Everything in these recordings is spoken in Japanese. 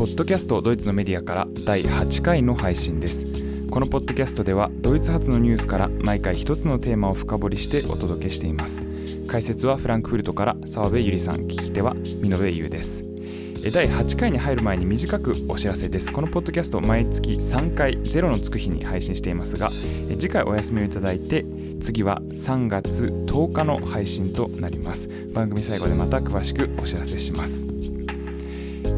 ポッドキャストドイツのメディアから第8回の配信です。このポッドキャストではドイツ発のニュースから毎回一つのテーマを深掘りしてお届けしています。解説はフランクフルトから澤部ゆりさん聞き手は美濃部優です。第8回に入る前に短くお知らせです。このポッドキャスト毎月3回ゼロのつく日に配信していますが次回お休みをいただいて次は3月10日の配信となります。番組最後でまた詳しくお知らせします。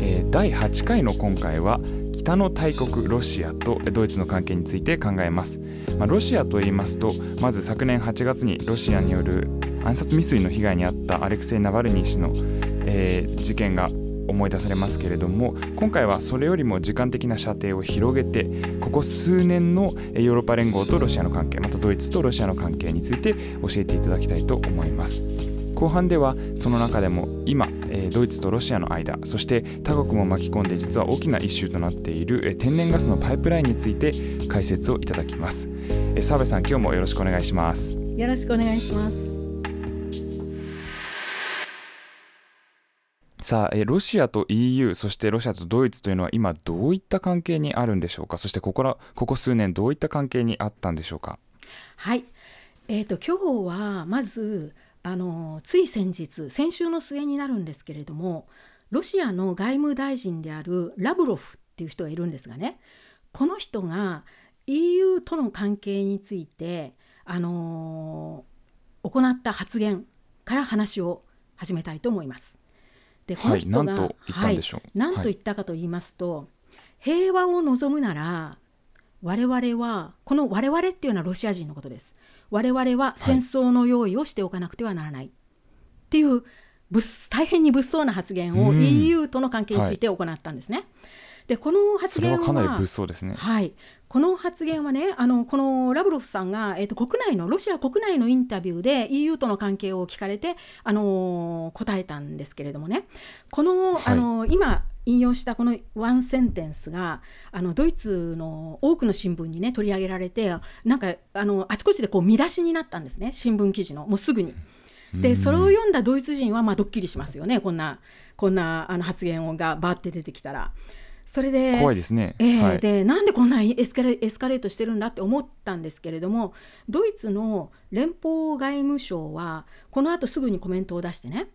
えー、第8回の今回は北の大国ロシアとドイツの関係について考えます、まあ、ロシアと言いますとまず昨年8月にロシアによる暗殺未遂の被害に遭ったアレクセイ・ナバルニー氏の、えー、事件が思い出されますけれども今回はそれよりも時間的な射程を広げてここ数年のヨーロッパ連合とロシアの関係またドイツとロシアの関係について教えていただきたいと思います。後半ではその中でも今ドイツとロシアの間そして他国も巻き込んで実は大きなイシューとなっている天然ガスのパイプラインについて解説をいただきます。澤部さん今日もよろしくお願いします。よろしくお願いします。さあロシアと EU そしてロシアとドイツというのは今どういった関係にあるんでしょうか？そしてここらここ数年どういった関係にあったんでしょうか？はい。えーと、と今日はまずあのつい先日先週の末になるんですけれどもロシアの外務大臣であるラブロフっていう人がいるんですがねこの人が EU との関係について、あの行った発言から話を始めたいと思います。でこの人が、はい、何と言ったんでしょう、はい、何と言ったかと言いますと、はい、平和を望むなら我々はこの我々っていうのはロシア人のことです。我々は戦争の用意をしておかなくてはならない、っていう大変に物騒な発言を EU との関係について行ったんですね。はい、でこの発言はかなり物騒ですね。はい、この発言はねあのこのラブロフさんが、えーと、国内のロシア国内のインタビューで EU との関係を聞かれて、あの答えたんですけれどもね。この、はい、あの今引用したこのワンセンテンスがあのドイツの多くの新聞にね取り上げられてなんかあのあちこちでこう見出しになったんですね新聞記事のもうすぐに。でそれを読んだドイツ人はまあドッキリしますよねこんなこんなあの発言がバーって出てきたら。それで怖いですね、えーはい、でなんでこんなエスカレエスカレートしてるんだって思ったんですけれどもドイツの連邦外務省はこの後すぐにコメントを出してね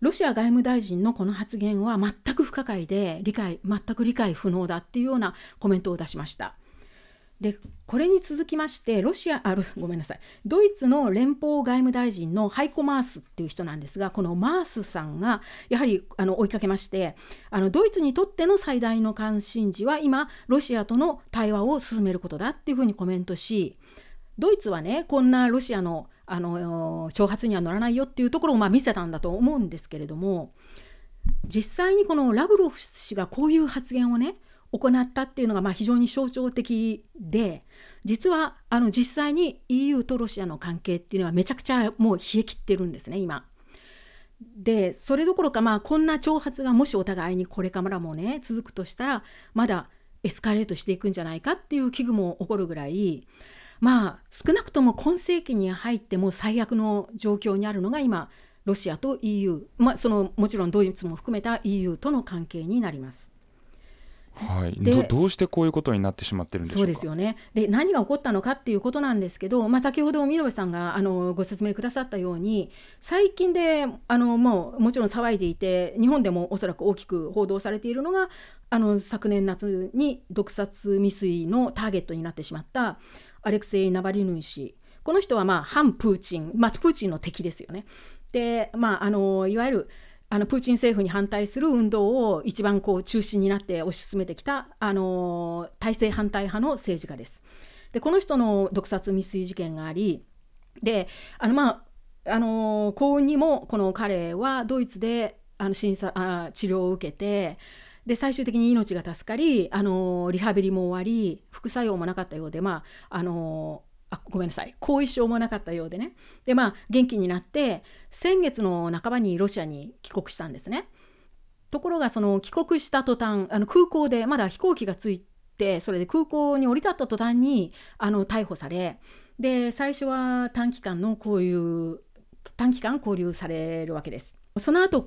ロシア外務大臣のこの発言は全く不可解で理解全く理解不能だっていうようなコメントを出しました。でこれに続きましてロシアあ ごめんなさいドイツの連邦外務大臣のハイコ・マースっていう人なんですがこのマースさんがやはりあの追いかけましてあのドイツにとっての最大の関心事は今ロシアとの対話を進めることだっていうふうにコメントしドイツはねこんなロシアのあの挑発には乗らないよっていうところをま見せたんだと思うんですけれども実際にこのラブロフ氏がこういう発言をね行ったっていうのがまあ非常に象徴的で実はあの実際に EU とロシアの関係っていうのはめちゃくちゃもう冷え切ってるんですね今。でそれどころかまあこんな挑発がもしお互いにこれからもね続くとしたらまだエスカレートしていくんじゃないかっていう危惧も起こるぐらいまあ少なくとも今世紀に入っても最悪の状況にあるのが今ロシアと EU、まあ、そのもちろんドイツも含めた EU との関係になります。はい、でどうしてこういうことになってしまってるんでしょうですよね。で何が起こったのかっていうことなんですけど、まあ、先ほど見延さんがあのご説明くださったように最近であのもうもちろん騒いでいて日本でもおそらく大きく報道されているのがあの昨年夏に毒殺未遂のターゲットになってしまったアレクセイ・ナバリヌイ氏この人はまあ反プーチン、まあ、プーチンの敵ですよね。で、まあ、あのいわゆるあのプーチン政府に反対する運動を一番こう中心になって推し進めてきたあの体制反対派の政治家です。でこの人の毒殺未遂事件がありであのまああの幸運にもこの彼はドイツであの審査あ治療を受けてで最終的に命が助かりあのリハビリも終わり副作用もなかったようでまああのあごめんなさい。後遺症もなかったようでね。でまあ元気になって先月の半ばにロシアに帰国したんですね。ところがその帰国した途端あの空港でまだ飛行機がついてそれで空港に降り立った途端にあの逮捕されで最初は短期間の交流短期間交流されるわけです。その後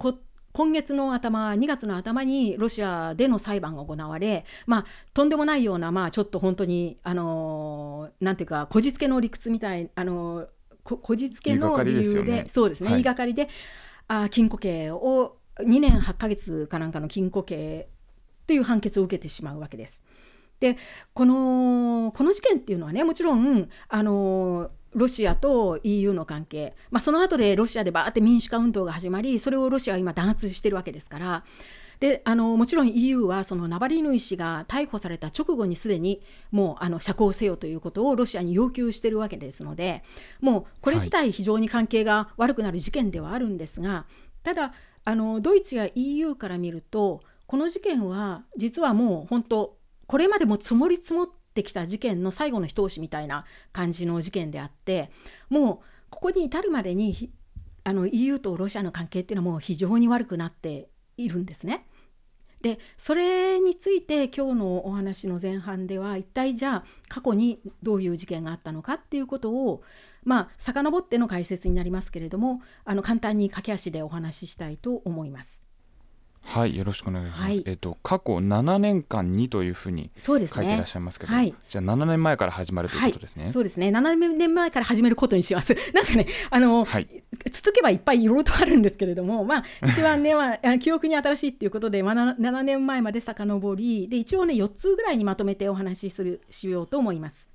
今月の頭2月の頭にロシアでの裁判が行われ、まあ、とんでもないような、まあ、ちょっと本当にあのなんていうかこじつけの理屈みたいあのここじつけの理由で、ね、そうですね、はい、言いがかりであ禁錮刑を2年8ヶ月かなんかの禁錮刑という判決を受けてしまうわけです。でこのこの事件っていうのはねもちろんあのロシアと EU の関係、まあ、その後でロシアでバーって民主化運動が始まりそれをロシアは今弾圧してるわけですから。であのもちろん EU はそのナバリヌイ氏が逮捕された直後にすでにもうあの釈放せよということをロシアに要求しているわけですのでもうこれ自体非常に関係が悪くなる事件ではあるんですが、はい、ただあのドイツや EU から見るとこの事件は実はもう本当これまでも積もり積もっててきた事件の最後の一押しみたいな感じの事件であってもうここに至るまでにあの EU とロシアの関係っていうのはもう非常に悪くなっているんですね。でそれについて今日のお話の前半では一体じゃあ過去にどういう事件があったのかっていうことをまあ遡っての解説になりますけれどもあの簡単に駆け足でお話ししたいと思います。はいよろしくお願いします、はい、えっと過去7年間にというふうに書いていらっしゃいますけど、ねはい、じゃあ7年前から始まるということですね、はい、そうですね。7年前から始めることにします。なんかねあの、はい、続けばいっぱいいろいろとあるんですけれどもまあ一番ね、まあ、記憶に新しいっていうことで、まあ、7年前まで遡りで一応ね4つぐらいにまとめてお話しするしようと思います。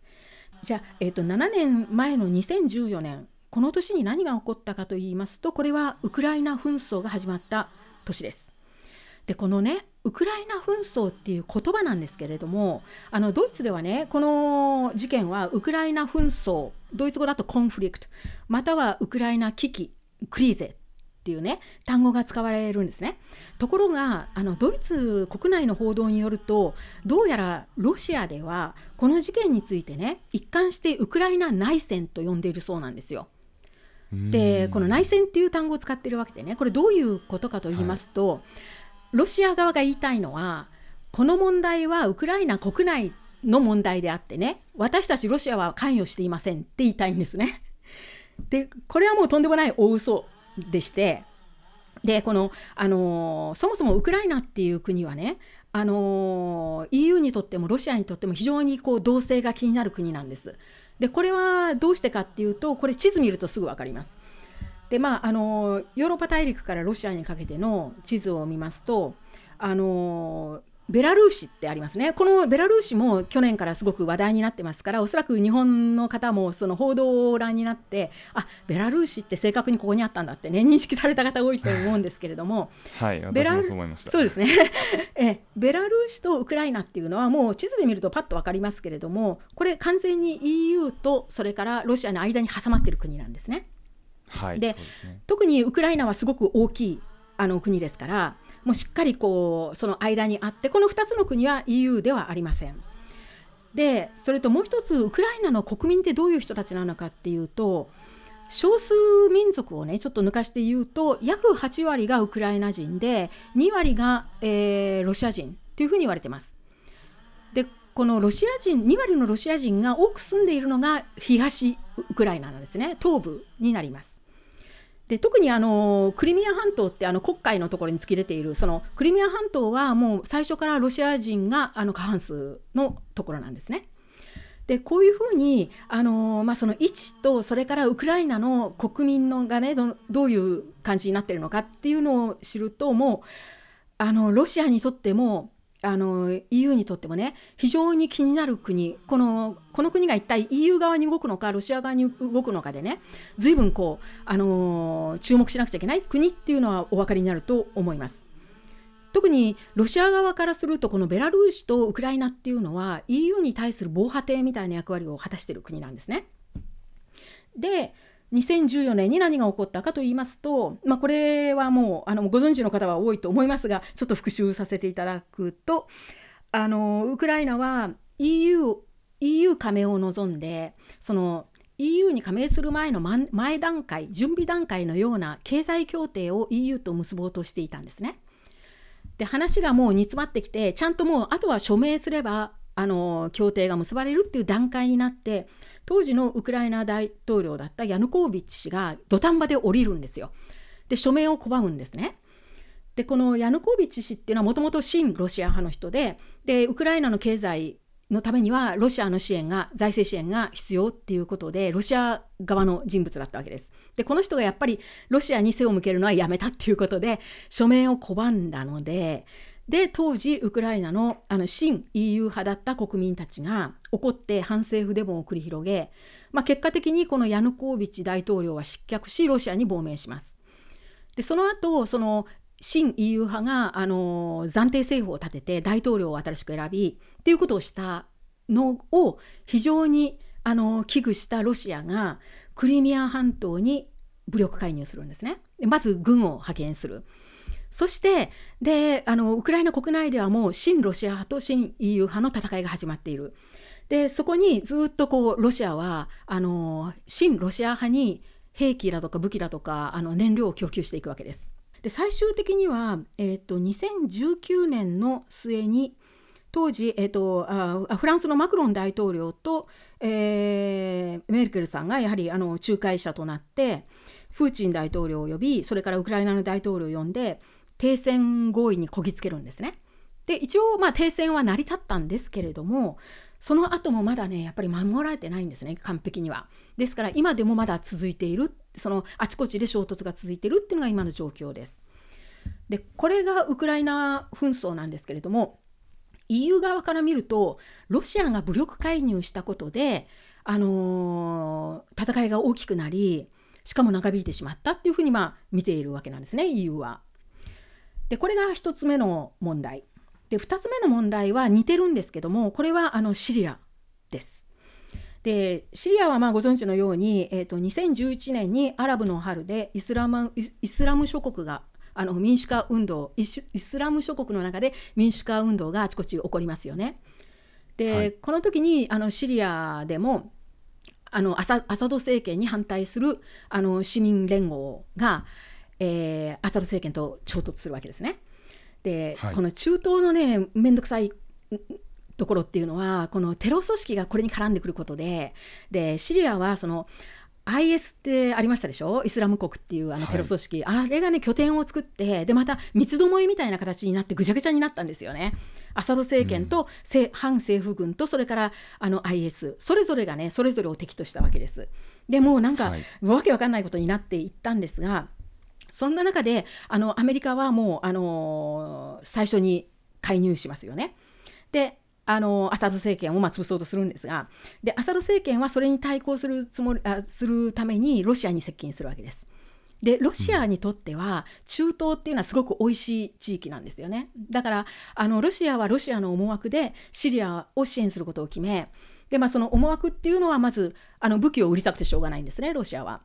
じゃあ、えーと、と7年前の2014年この年に何が起こったかといいますとこれはウクライナ紛争が始まった年ですでこのねウクライナ紛争っていう言葉なんですけれどもあのドイツではねこの事件はウクライナ紛争ドイツ語だとコンフリクトまたはウクライナ危機クリーゼっていうね単語が使われるんですねところがあのドイツ国内の報道によるとどうやらロシアではこの事件についてね一貫してウクライナ内戦と呼んでいるそうなんですよ。でこの内戦っていう単語を使ってるわけでねこれどういうことかと言いますと、はいロシア側が言いたいのはこの問題はウクライナ国内の問題であってね私たちロシアは関与していませんって言いたいんですね。でこれはもうとんでもない大嘘でしてでこの、あのー、そもそもウクライナっていう国はね、あのー、EU にとってもロシアにとっても非常にこう動静が気になる国なんです。でこれはどうしてかっていうとこれ地図見るとすぐ分かります。でまああのヨーロッパ大陸からロシアにかけての地図を見ますとあのベラルーシってありますね。このベラルーシも去年からすごく話題になってますから、おそらく日本の方もその報道を覧になって、あベラルーシって正確にここにあったんだってね、認識された方多いと思うんですけれども、はい、ベラそうそうですね え。ベラルーシとウクライナっていうのは、もう地図で見るとパッと分かりますけれども、これ完全に EU とそれからロシアの間に挟まってる国なんですね。はいで、ね、特にウクライナはすごく大きいあの国ですからもうしっかりこうその間にあってこの2つの国は EU ではありません。でそれともう一つウクライナの国民ってどういう人たちなのかっていうと少数民族をねちょっと抜かして言うと約8割がウクライナ人で2割が、えー、ロシア人というふうに言われてます。でこのロシア人2割のロシア人が多く住んでいるのが東ウクライナなんですね東部になります。で特にあのクリミア半島ってあの黒海のところに突き出ているそのクリミア半島はもう最初からロシア人があの過半数のところなんですね。でこういうふうにあの、まあ、その位置とそれからウクライナの国民のがねどどういう感じになってるのかっていうのを知るともうあのロシアにとってもあの EU にとってもね非常に気になる国このこの国が一体 EU 側に動くのかロシア側に動くのかでね随分こう、あのー、注目しなくちゃいけない国っていうのはお分かりになると思います。特にロシア側からするとこのベラルーシとウクライナっていうのは EU に対する防波堤みたいな役割を果たしている国なんですね。で2014年に何が起こったかと言いますと、まあ、これはもうあのご存知の方は多いと思いますがちょっと復習させていただくとあのウクライナは EU, EU 加盟を望んでその EU に加盟する前の前段階準備段階のような経済協定を EU と結ぼうとしていたんですね。で話がもう煮詰まってきてちゃんともうあとは署名すればあの協定が結ばれるっていう段階になって当時のウクライナ大統領だったヤヌコービッチ氏が土壇場で降りるんですよ。で署名を拒むんですね。でこのヤヌコービッチ氏っていうのはもともと親ロシア派の人ででウクライナの経済のためにはロシアの支援が財政支援が必要っていうことでロシア側の人物だったわけです。でこの人がやっぱりロシアに背を向けるのはやめたっていうことで署名を拒んだのでで当時ウクライナのあの新 EU 派だった国民たちが怒って反政府デモを繰り広げ、まあ、結果的にこのヤヌコービッチ大統領は失脚しロシアに亡命します。でその後その新 EU 派があの暫定政府を立てて大統領を新しく選びっていうことをしたのを非常にあの危惧したロシアがクリミア半島に武力介入するんですね。まず軍を派遣する。そしてであのウクライナ国内ではもう親ロシア派と親 EU 派の戦いが始まっている。でそこにずっとこうロシアはあの親ロシア派に兵器だとか武器だとかあの燃料を供給していくわけです。で最終的には、えーと、2019年の末に当時、えーと、あフランスのマクロン大統領と、えー、メルケルさんがやはりあの仲介者となってプーチン大統領を呼びそれからウクライナの大統領を呼んで停戦合意にこぎつけるんですね。で一応まあ停戦は成り立ったんですけれどもその後もまだねやっぱり守られてないんですね完璧には。ですから今でもまだ続いているそのあちこちで衝突が続いているっていうのが今の状況です。でこれがウクライナ紛争なんですけれども EU 側から見るとロシアが武力介入したことで、あのー、戦いが大きくなりしかも長引いてしまったっていうふうにまあ見ているわけなんですね EU は。でこれが1つ目の問題。で2つ目の問題は似てるんですけどもこれはあのシリアです。でシリアはまあご存知のように、えー、と2011年にアラブの春でイスラムイスラム諸国があの民主化運動イスラム諸国の中で民主化運動があちこち起こりますよね。で、はい、この時にあのシリアでもあのアサアサド政権に反対するあの市民連合が、えー、アサド政権と衝突するわけですね。で、はい、この中東のね面倒くさいところっていうのはこのテロ組織がこれに絡んでくることででシリアはその IS ってありましたでしょ？イスラム国っていうあのテロ組織、はい、あれがね拠点を作ってでまた三つどもえみたいな形になってぐちゃぐちゃになったんですよね。アサド政権と、うん、反政府軍とそれからあの IS それぞれがねそれぞれを敵としたわけです。でもうなんか、はい、わけわかんないことになっていったんですがそんな中であのアメリカはもう、あの、最初に介入しますよね。であのアサド政権をまあ潰そうとするんですがでアサド政権はそれに対抗するつもりあするためにロシアに接近するわけです。でロシアにとっては中東っていうのはすごく美味しい地域なんですよねだからあのロシアはロシアの思惑でシリアを支援することを決めで、まあ、その思惑っていうのはまずあの武器を売りたくてしょうがないんですねロシアは。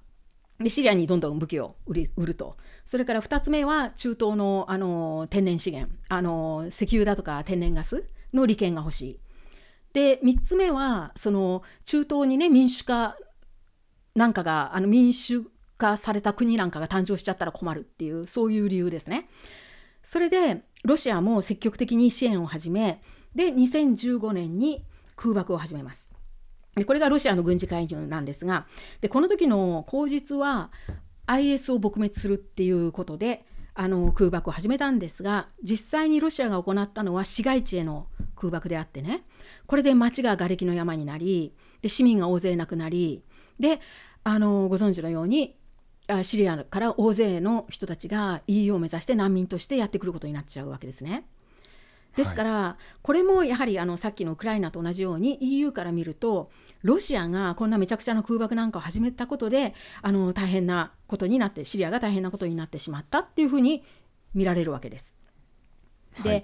でシリアにどんどん武器を売り売るとそれから2つ目は中東のあの天然資源あの石油だとか天然ガスの利権が欲しい。で3つ目はその中東にね民主化なんかがあの民主化された国なんかが誕生しちゃったら困るっていうそういう理由ですね。それでロシアも積極的に支援を始めで2015年に空爆を始めます。でこれがロシアの軍事介入なんですがでこの時の口実は IS を撲滅するっていうことであの空爆を始めたんですが実際にロシアが行ったのは市街地への空爆であってねこれで町が瓦礫の山になりで市民が大勢亡くなりであのご存知のようにシリアから大勢の人たちが EU を目指して難民としてやってくることになっちゃうわけですね。ですから、はい、これもやはりあのさっきのウクライナと同じように EU から見るとロシアがこんなめちゃくちゃな空爆なんかを始めたことであの大変なことになってシリアが大変なことになってしまったっていうふうに見られるわけです。で、はい。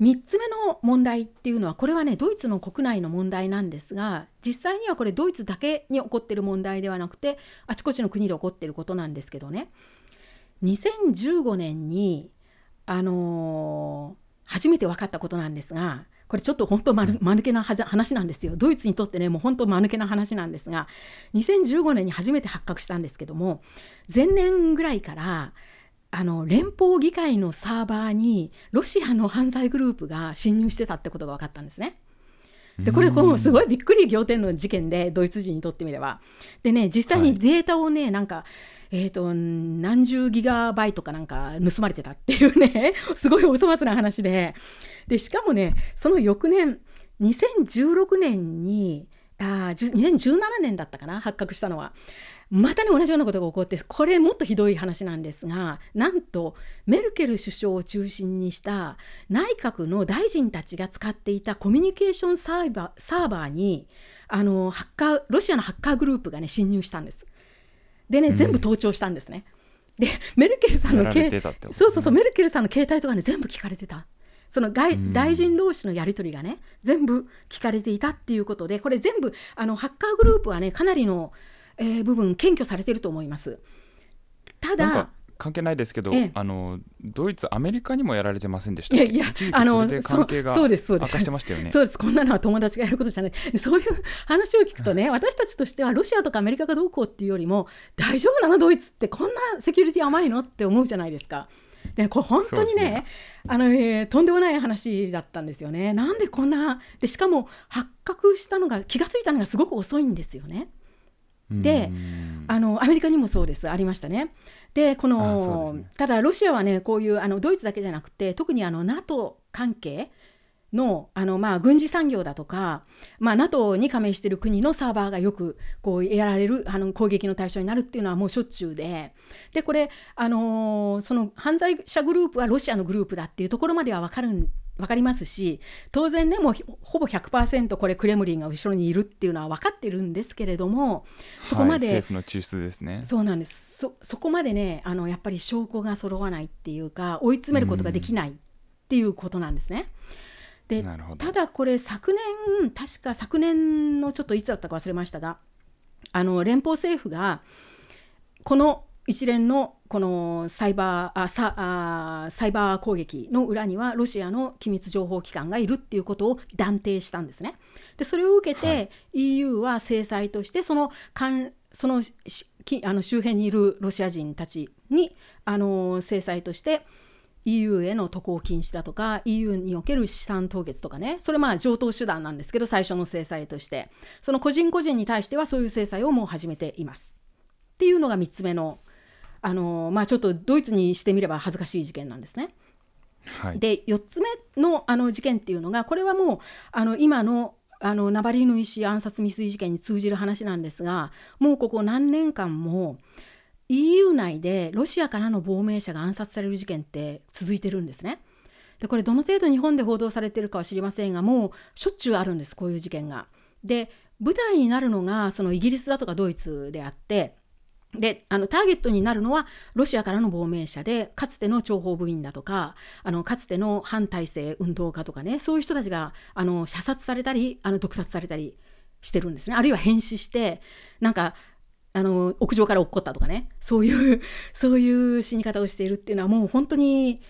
3つ目の問題っていうのはこれはねドイツの国内の問題なんですが実際にはこれドイツだけに起こってる問題ではなくてあちこちの国で起こってることなんですけどね。2015年にあのー、初めて分かったことなんですがこれちょっと本当まぬけな話なんですよドイツにとってねもう本当間抜けな話なんですが2015年に初めて発覚したんですけども前年ぐらいからあの連邦議会のサーバーにロシアの犯罪グループが侵入してたってことが分かったんですね。でこれこうすごいびっくり仰天の事件でドイツ人にとってみれば。でね実際にデータをね、なんかえーと、何十ギガバイトかなんか盗まれてたっていうね すごいお粗末な話で。でしかもねその翌年2016年にあ2017年だったかな発覚したのはまたね同じようなことが起こってこれもっとひどい話なんですがなんとメルケル首相を中心にした内閣の大臣たちが使っていたコミュニケーションサーバーサーバーにあのハッカーロシアのハッカーグループがね侵入したんです。でね、全部盗聴したんですね。でメルケルさんのそうそうそうメルケルさんの携帯とかね全部聞かれてた。その外大臣同士のやり取りがね全部聞かれていたっていうことでこれ全部あのハッカーグループはねかなりの、えー、部分検挙されてると思います。ただ関係ないですけど、ええ、あのドイツ、アメリカにもやられてませんでしたいやいや、あの関係が悪化してましたよね。そうです、こんなのは友達がやることじゃない、そういう話を聞くとね、私たちとしてはロシアとかアメリカがどうこうっていうよりも、大丈夫なの、ドイツって、こんなセキュリティ甘いの？って思うじゃないですか。でこれ本当にね、ね、あのえー、とんでもない話だったんですよね。なんでこんなでしかも発覚したのが気が付いたのがすごく遅いんですよね。であのアメリカにもそうです。ありましたね。でこの、ね、ただロシアはねこういうあのドイツだけじゃなくて特にあの NATO 関係のあの、まあ、軍事産業だとか、まあ、NATO に加盟している国のサーバーがよくこうやられるあの攻撃の対象になるっていうのはもうしょっちゅうで。でこれ、あのー、その犯罪者グループはロシアのグループだっていうところまでは分かる分かりますし当然ねもうほぼ100%これクレムリンが後ろにいるっていうのは分かってるんですけれどもそこまで、はい、政府の中枢ですね。そうなんです。そそこまでねあのやっぱり証拠が揃わないっていうか追い詰めることができないっていうことなんですね。でただこれ昨年確か昨年のちょっといつだったか忘れましたがあの連邦政府がこの一連のこのサイバーあサあサイバー攻撃の裏にはロシアの機密情報機関がいるっていうことを断定したんですね。でそれを受けて EU は制裁としてそのかんそのあの周辺にいるロシア人たちにあの制裁として EU への渡航禁止だとか EU における資産凍結とかねそれまあ上等手段なんですけど最初の制裁として。その個人個人に対してはそういう制裁をもう始めています。っていうのが3つ目のあのまあちょっとドイツにしてみれば恥ずかしい事件なんですね。はい、で4つ目のあの事件っていうのがこれはもうあの今のあのナバリヌイ氏暗殺未遂事件に通じる話なんですがもうここ何年間も EU 内でロシアからの亡命者が暗殺される事件って続いてるんですね。でこれどの程度日本で報道されてるかは知りませんがもうしょっちゅうあるんですこういう事件が。で舞台になるのがそのイギリスだとかドイツであってであのターゲットになるのはロシアからの亡命者でかつての諜報部員だとかあのかつての反体制運動家とかねそういう人たちがあの射殺されたりあの毒殺されたりしてるんですね。あるいは変死してなんかあの屋上から落っこったとかね。そういう そういう死に方をしているっていうのはもう本当に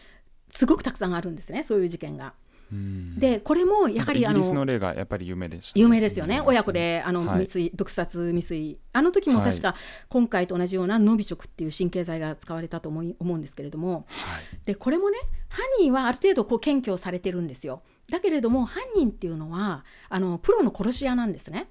すごくたくさんあるんですね。そういう事件が。でこれもやはりあのイギリスの例がやっぱり有名です、ね、有名ですよね。親子であの未遂、はい、毒殺未遂。あの時も確か今回と同じようなノビチョクっていう神経剤が使われたと思い思うんですけれども、はい、でこれもね犯人はある程度こう検挙されてるんですよ。だけれども犯人っていうのはあのプロの殺し屋なんですね。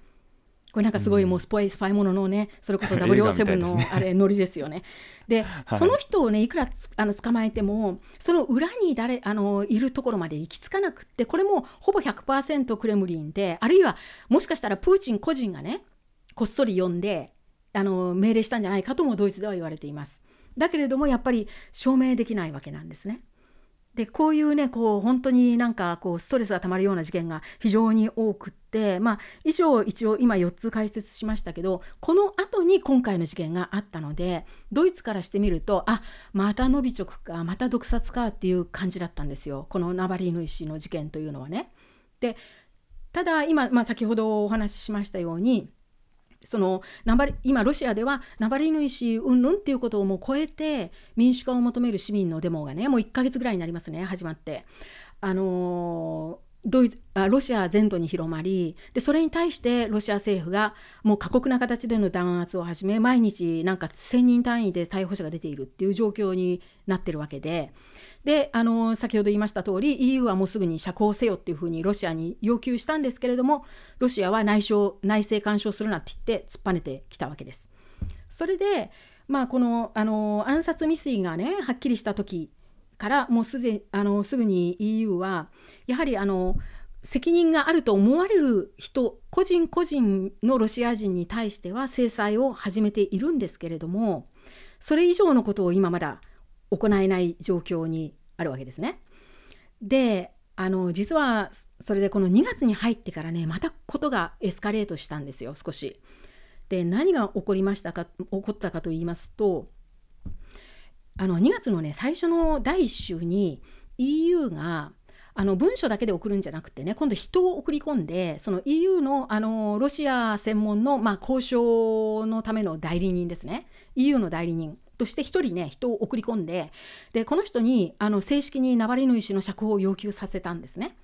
これなんかすごいもうスパイスパイもののねそれこそ 007のあれノリですよね。で、はい、その人をねいくらあの捕まえてもその裏に誰あのいるところまで行き着かなくってこれもほぼ100%クレムリンであるいはもしかしたらプーチン個人がねこっそり呼んであの命令したんじゃないかともドイツでは言われています。だけれどもやっぱり証明できないわけなんですね。でこういうねこう本当になんかこうストレスがたまるような事件が非常に多くってまあ以上一応今4つ解説しましたけどこの後に今回の事件があったのでドイツからしてみるとあまたノビチョクかまた毒殺かっていう感じだったんですよこのナバリーヌイ氏の事件というのはね。でただ今、まあ、先ほどお話ししましたようにその今ロシアではナバリヌイ氏うんぬんっていうことをもう超えて民主化を求める市民のデモがねもう1ヶ月ぐらいになりますね始まって。あのドイツあロシア全土に広まりでそれに対してロシア政府がもう過酷な形での弾圧を始め毎日なんか1000人単位で逮捕者が出ているっていう状況になってるわけでであの先ほど言いました通り EU はもうすぐに釈放せよっていうふうにロシアに要求したんですけれどもロシアは内省内政干渉するなって言って突っぱねてきたわけです。それで、まあ、このあの暗殺未遂がねはっきりした時からもうすであのすぐに EU はやはりあの責任があると思われる人個人個人のロシア人に対しては制裁を始めているんですけれどもそれ以上のことを今まだ行えない状況にあるわけですね。であの実はそれでこの2月に入ってからねまたことがエスカレートしたんですよ少し。で何が起こりましたか起こったかと言いますとあの2月のね最初の第1週に EU があの文書だけで送るんじゃなくてね今度人を送り込んでその EU のあのロシア専門の、まあ、交渉のための代理人ですね EU の代理人として1人ね人を送り込んででこの人にあの正式にナバリヌイ氏の釈放を要求させたんですね。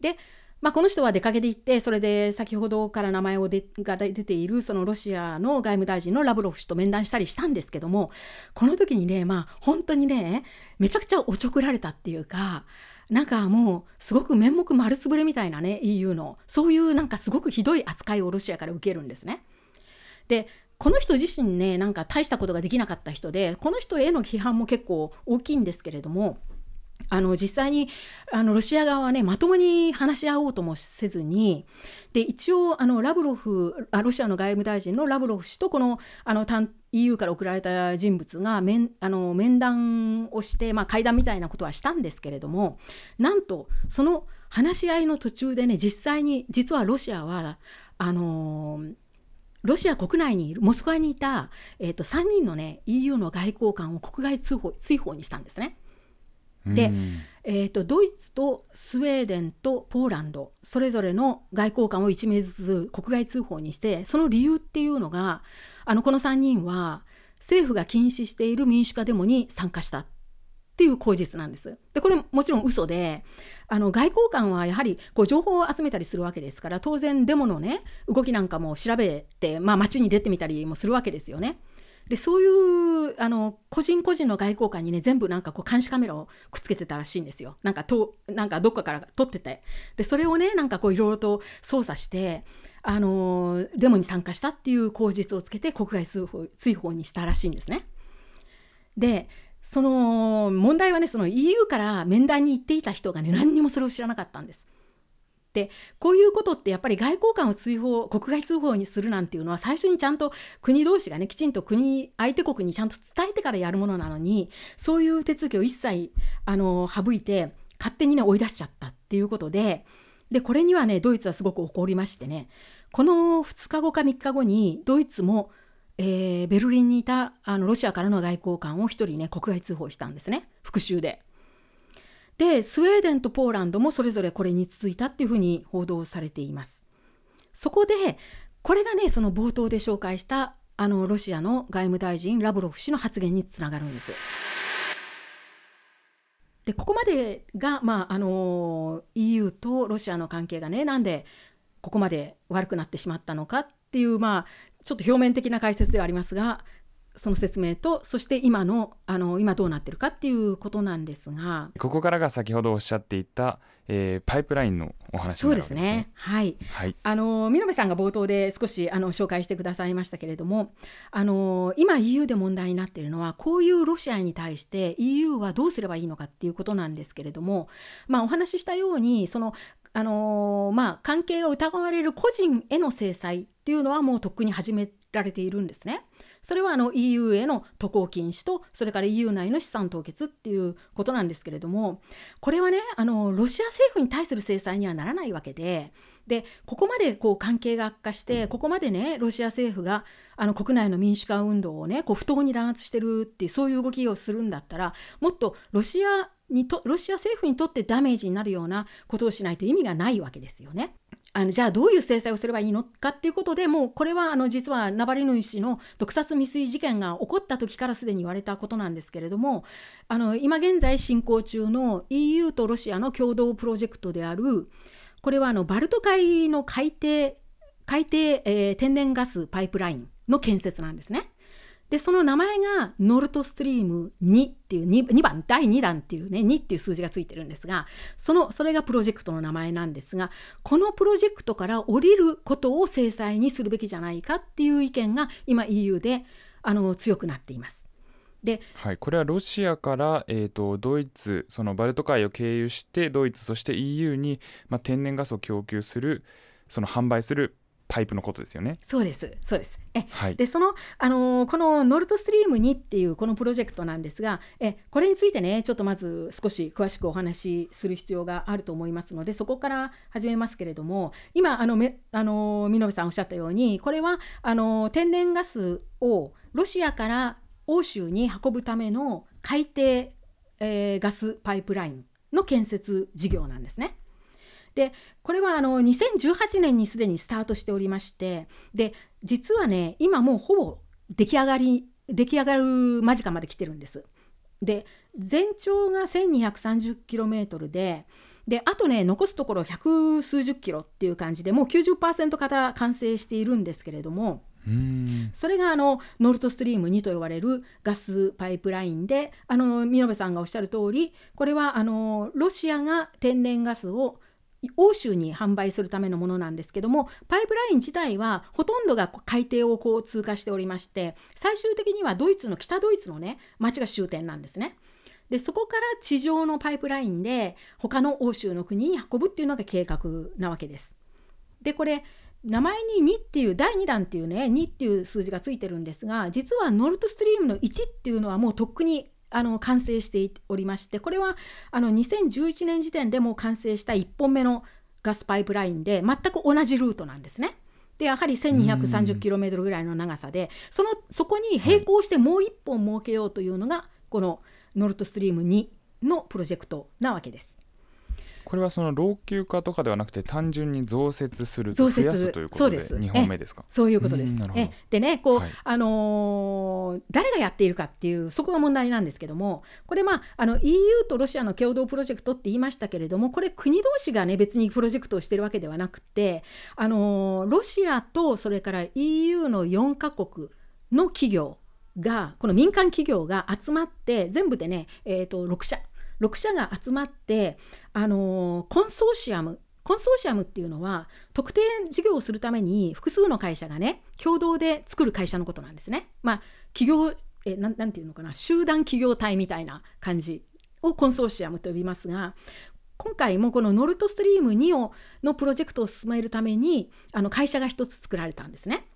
でまあ、この人は出かけていってそれで先ほどから名前をでが出ているそのロシアの外務大臣のラブロフ氏と面談したりしたんですけどもこの時にねまあ本当にねめちゃくちゃおちょくられたっていうかなんかもうすごく面目丸つぶれみたいなね EU のそういうなんかすごくひどい扱いをロシアから受けるんですね。でこの人自身ねなんか大したことができなかった人でこの人への批判も結構大きいんですけれどもあの実際にあのロシア側はねまともに話し合おうともせずにで一応あのラブロフあロシアの外務大臣のラブロフ氏とこのあの EU から送られた人物が面あの面談をして、まあ、会談みたいなことはしたんですけれどもなんとその話し合いの途中でね実際に実はロシアはあのーロシア国内にいるモスクワにいた、えーと、3人の、ね、EU の外交官を国外追放追放にしたんですね。で、えーと、ドイツとスウェーデンとポーランドそれぞれの外交官を1名ずつ国外通報にしてその理由っていうのがあのこの3人は政府が禁止している民主化デモに参加したっていう口実なんです。でこれもちろん嘘であの外交官はやはりこう情報を集めたりするわけですから当然デモのね動きなんかも調べて、まあ、街に出てみたりもするわけですよね。でそういうあの個人個人の外交官にね全部なんかこう監視カメラをくっつけてたらしいんですよ。なんかとなんかどっかから撮っててでそれをねなんかこういろいろと操作してあのデモに参加したっていう口実をつけて国外追放にしたらしいんですね。でその問題はねその EU から面談に行っていた人がね何にもそれを知らなかったんです。でこういうことってやっぱり外交官を追放国外通報にするなんていうのは最初にちゃんと国同士がねきちんと国相手国にちゃんと伝えてからやるものなのにそういう手続きを一切あの省いて勝手にね追い出しちゃったっていうことででこれにはねドイツはすごく怒りましてねこの2日後か3日後にドイツもえー、ベルリンにいたあのロシアからの外交官を1人ね国外通報したんですね復讐で。でスウェーデンとポーランドもそれぞれこれに続いたっていうふうに報道されています。そこでこれがねその冒頭で紹介したあのロシアの外務大臣ラブロフ氏の発言につながるんです。でここまでが、まあ、あの EU とロシアの関係がねなんでここまで悪くなってしまったのかっていう、まあ、ちょっと表面的な解説ではありますがその説明とそして今のあの今どうなってるかっていうことなんですが。ここからが先ほどおっしゃっていた、えー、パイプラインのお話、ね、そうですね。はい、はい、あの見延さんが冒頭で少しあの紹介してくださいましたけれどもあの今 EU で問題になっているのはこういうロシアに対して EU はどうすればいいのかっていうことなんですけれどもまあお話ししたようにそのあのまあ関係が疑われる個人への制裁ていうのはもうとっくに始められているんですね。それはあの EU への渡航禁止とそれから EU 内の資産凍結っていうことなんですけれどもこれはねあのロシア政府に対する制裁にはならないわけででここまでこう関係が悪化してここまでねロシア政府があの国内の民主化運動をねこう不当に弾圧してるっていうそういう動きをするんだったらもっとロシアにとロシア政府にとってダメージになるようなことをしないと意味がないわけですよね。あのじゃあどういう制裁をすればいいのかっていうことでもうこれはあの実はナバリヌイ氏の毒殺未遂事件が起こった時からすでに言われたことなんですけれどもあの今現在進行中の EU とロシアの共同プロジェクトであるこれはあのバルト海の海底海底、えー、天然ガスパイプラインの建設なんですね。でその名前がノルトストリーム2っていう 2, 2番第2弾っていうね2っていう数字がついてるんですがそのそれがプロジェクトの名前なんですがこのプロジェクトから降りることを制裁にするべきじゃないかっていう意見が今 EU であの強くなっています。で、はい、これはロシアから、えーと、ドイツそのバルト海を経由してドイツそして EU に、まあ、天然ガスを供給するその販売するパイプのことですよね。そうです、そうです。え、はい、でそのあのこのノルトストリーム2っていうこのプロジェクトなんですが、えこれについてねちょっとまず少し詳しくお話しする必要があると思いますので、そこから始めますけれども、今あのめあの見延さんおっしゃったように、これはあの天然ガスをロシアから欧州に運ぶための海底、えー、ガスパイプラインの建設事業なんですね。でこれはあの2018年にすでにスタートしておりましてで実はね今もうほぼ出来上がり出来上がる間近まで来てるんです。で全長が 1230km でであとね残すところ百数十キロっていう感じでもう90%方完成しているんですけれどもそれがあのノルトストリーム2と呼ばれるガスパイプラインであの見延さんがおっしゃる通りこれはあのロシアが天然ガスを欧州に販売するためのものなんですけどもパイプライン自体はほとんどが海底をこう通過しておりまして最終的にはドイツの北ドイツのね町が終点なんですね。でそこから地上のパイプラインで他の欧州の国に運ぶっていうのが計画なわけです。でこれ名前に2っていう第2弾っていうね2っていう数字がついてるんですが実はノルトストリームの1っていうのはもうとっくにあの完成しておりましてこれはあの2011年時点でも完成した1本目のガスパイプラインで全く同じルートなんですね。でやはり 1230km ぐらいの長さでそのそこに並行してもう1本設けようというのが、このノルトストリーム2のプロジェクトなわけです。これはその老朽化とかではなくて単純に増設する増設ということで2本目ですか？そういうことです。えでねこう、はい、あのー、誰がやっているかっていうそこが問題なんですけどもこれまああの EU とロシアの共同プロジェクトって言いましたけれどもこれ国同士がね別にプロジェクトをしてるわけではなくてあのー、ロシアとそれから EU の4カ国の企業がこの民間企業が集まって全部でね、えーと6社6社が集まって、あのコンソーシアムコンソーシアムっていうのは特定事業をするために複数の会社がね共同で作る会社のことなんですね。まあ企業えななんていうのかな集団企業体みたいな感じをコンソーシアムと呼びますが今回もこのノルトストリーム2をのプロジェクトを進めるためにあの会社が1つ作られたんですね。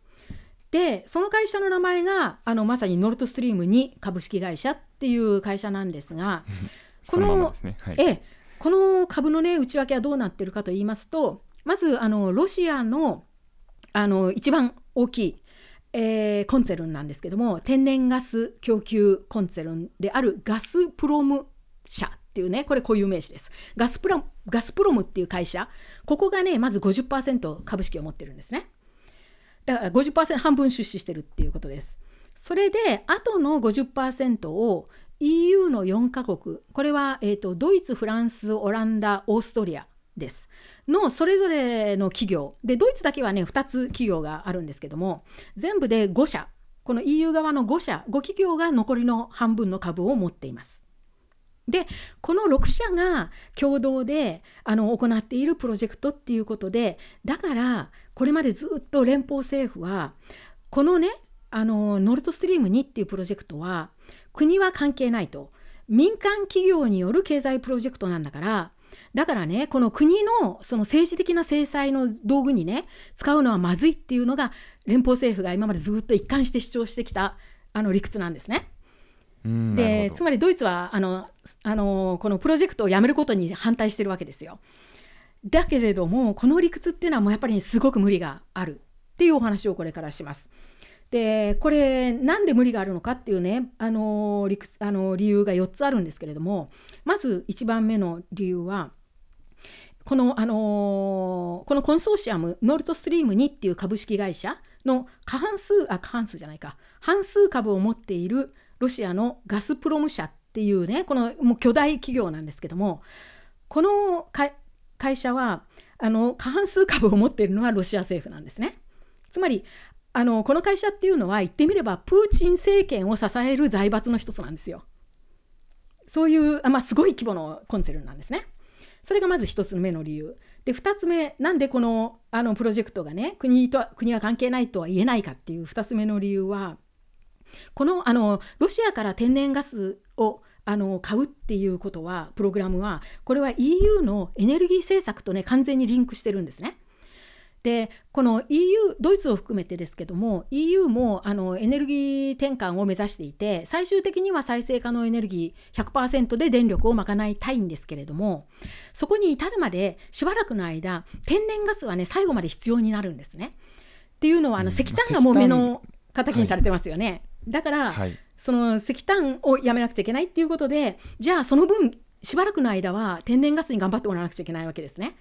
でその会社の名前があのまさにノルトストリーム2株式会社っていう会社なんですが この、ね。はい、えこの株のね内訳はどうなってるかと言いますとまずあのロシアのあの一番大きい、えー、コンツェルンなんですけども天然ガス供給コンツェルンであるガスプロム社っていうねこれ固有名詞です。ガスプロガスプロムっていう会社。ここがねまず50%株式を持ってるんですね。だから50%半分出資してるっていうことです。それであとの50%を EU の4カ国。これは、えーと、ドイツフランスオランダオーストリアです。のそれぞれの企業。でドイツだけはね2つ企業があるんですけども全部で5社。この EU 側の5社5企業が残りの半分の株を持っています。でこの6社が共同であの行っているプロジェクトっていうことでだからこれまでずっと連邦政府はこのねあのノルトストリーム2っていうプロジェクトは国は関係ないと民間企業による経済プロジェクトなんだからだからねこの国のその政治的な制裁の道具にね使うのはまずいっていうのが連邦政府が今までずっと一貫して主張してきたあの理屈なんですね。でつまりドイツはあのあのこのプロジェクトをやめることに反対してるわけですよ。だけれどもこの理屈っていうのはもうやっぱりすごく無理があるっていうお話をこれからします。でこれなんで無理があるのかっていうねあの理あの理由が4つあるんですけれどもまず1番目の理由はこの、あのこのコンソーシアムノルトストリーム2っていう株式会社の過半数あ過半数じゃないか半数株を持っているロシアのガスプロム社っていうねこのもう巨大企業なんですけどもこの会社はあの過半数株を持っているのはロシア政府なんですね。つまりあのこの会社っていうのは言ってみればプーチン政権を支える財閥の一つなんですよ。そういうあ、まあ、すごい規模のコンセルンなんですね。それがまず1つ目の理由。で2つ目なんでこのあのプロジェクトがね国と国は関係ないとは言えないかっていう2つ目の理由はこのあのロシアから天然ガスをあの買うっていうことはプログラムはこれは EU のエネルギー政策とね完全にリンクしてるんですね。でこの EU ドイツを含めてですけども EU もあのエネルギー転換を目指していて最終的には再生可能エネルギー100%で電力を賄いたいんですけれどもそこに至るまでしばらくの間天然ガスはね最後まで必要になるんですね。っていうのはあの石炭がもう目の敵にされてますよね。はい、だから、はい、その石炭をやめなくちゃいけないっていうことでじゃあその分しばらくの間は天然ガスに頑張ってもらわなくちゃいけないわけですね。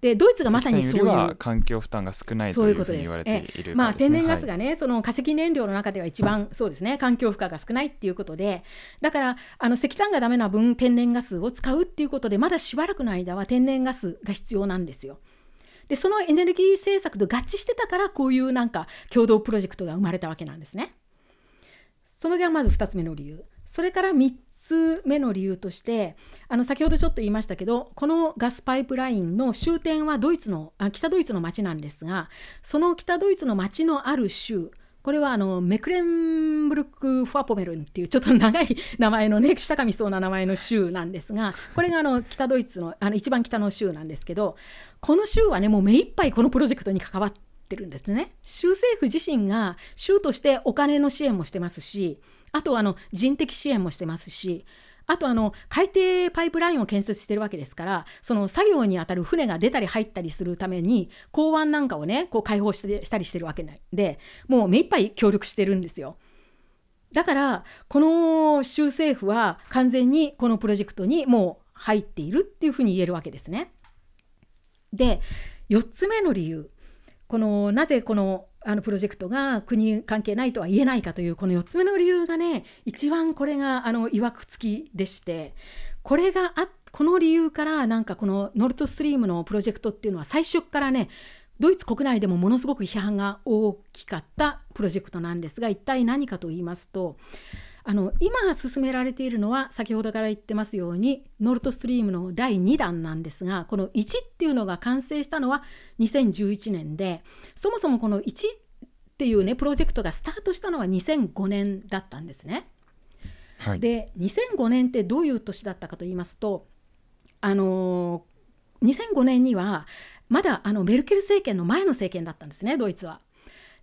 でドイツがまさにそういう環境負担が少ないというふうに言われている、ね、まあ、天然ガスがね、はい、その化石燃料の中では一番そうですね環境負荷が少ないっていうことでだからあの石炭がダメな分天然ガスを使うっていうことでまだしばらくの間は天然ガスが必要なんですよ。でそのエネルギー政策と合致してたからこういうなんか共同プロジェクトが生まれたわけなんですね。それがまず2つ目の理由。それから3つ目の理由としてあの先ほどちょっと言いましたけどこのガスパイプラインの終点はドイツのあ北ドイツの町なんですがその北ドイツの町のある州これはあのメクレンブルク・ファポメルンっていうちょっと長い名前のね下かみそうな名前の州なんですがこれがあの北ドイツのあの一番北の州なんですけどこの州はねもう目いっぱいこのプロジェクトに関わってるんですね。州政府自身が州としてお金の支援もしてますしあとあの人的支援もしてますしあとあの海底パイプラインを建設してるわけですからその作業にあたる船が出たり入ったりするために港湾なんかをねこう開放してしたりしてるわけでもう目いっぱい協力してるんですよ。だからこの州政府は完全にこのプロジェクトにもう入っているっていうふうに言えるわけですね。で4つ目の理由このなぜこのあのプロジェクトが国関係ないとは言えないかというこの4つ目の理由がね一番これがあのいわくつきでしてこれがあこの理由からなんかこのノルトストリームのプロジェクトっていうのは最初からねドイツ国内でもものすごく批判が大きかったプロジェクトなんですが一体何かと言いますとあの今進められているのは先ほどから言ってますようにノルトストリームの第2弾なんですがこの1っていうのが完成したのは2011年でそもそもこの1っていうねプロジェクトがスタートしたのは2005年だったんですね。はい、で2005年ってどういう年だったかと言いますとあの2005年にはまだあのメルケル政権の前の政権だったんですねドイツは。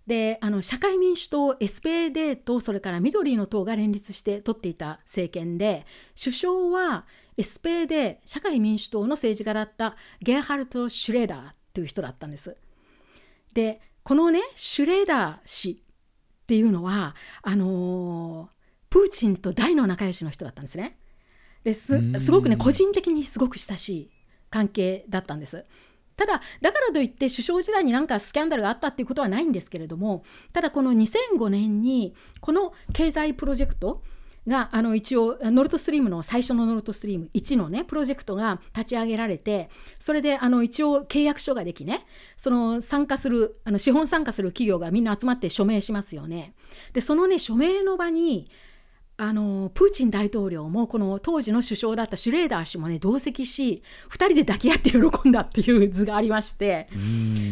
であの社会民主党 SPD とそれから緑の党が連立して取っていた政権で首相は SPD 社会民主党の政治家だったゲーハルト・シュレーダーっていう人だったんです。でこのねシュレーダー氏っていうのはあのー、プーチンと大の仲良しの人だったんですね。ですすごくね個人的にすごく親しい関係だったんです。ただだからといって首相時代になんかスキャンダルがあったっていうことはないんですけれどもただこの2005年にこの経済プロジェクトがあの一応ノルトストリームの最初のノルトストリーム1のねプロジェクトが立ち上げられてそれであの一応契約書ができねその参加するあの資本参加する企業がみんな集まって署名しますよね。でそのね署名の場にあのプーチン大統領もこの当時の首相だったシュレーダー氏もね同席し2人で抱き合って喜んだっていう図がありまして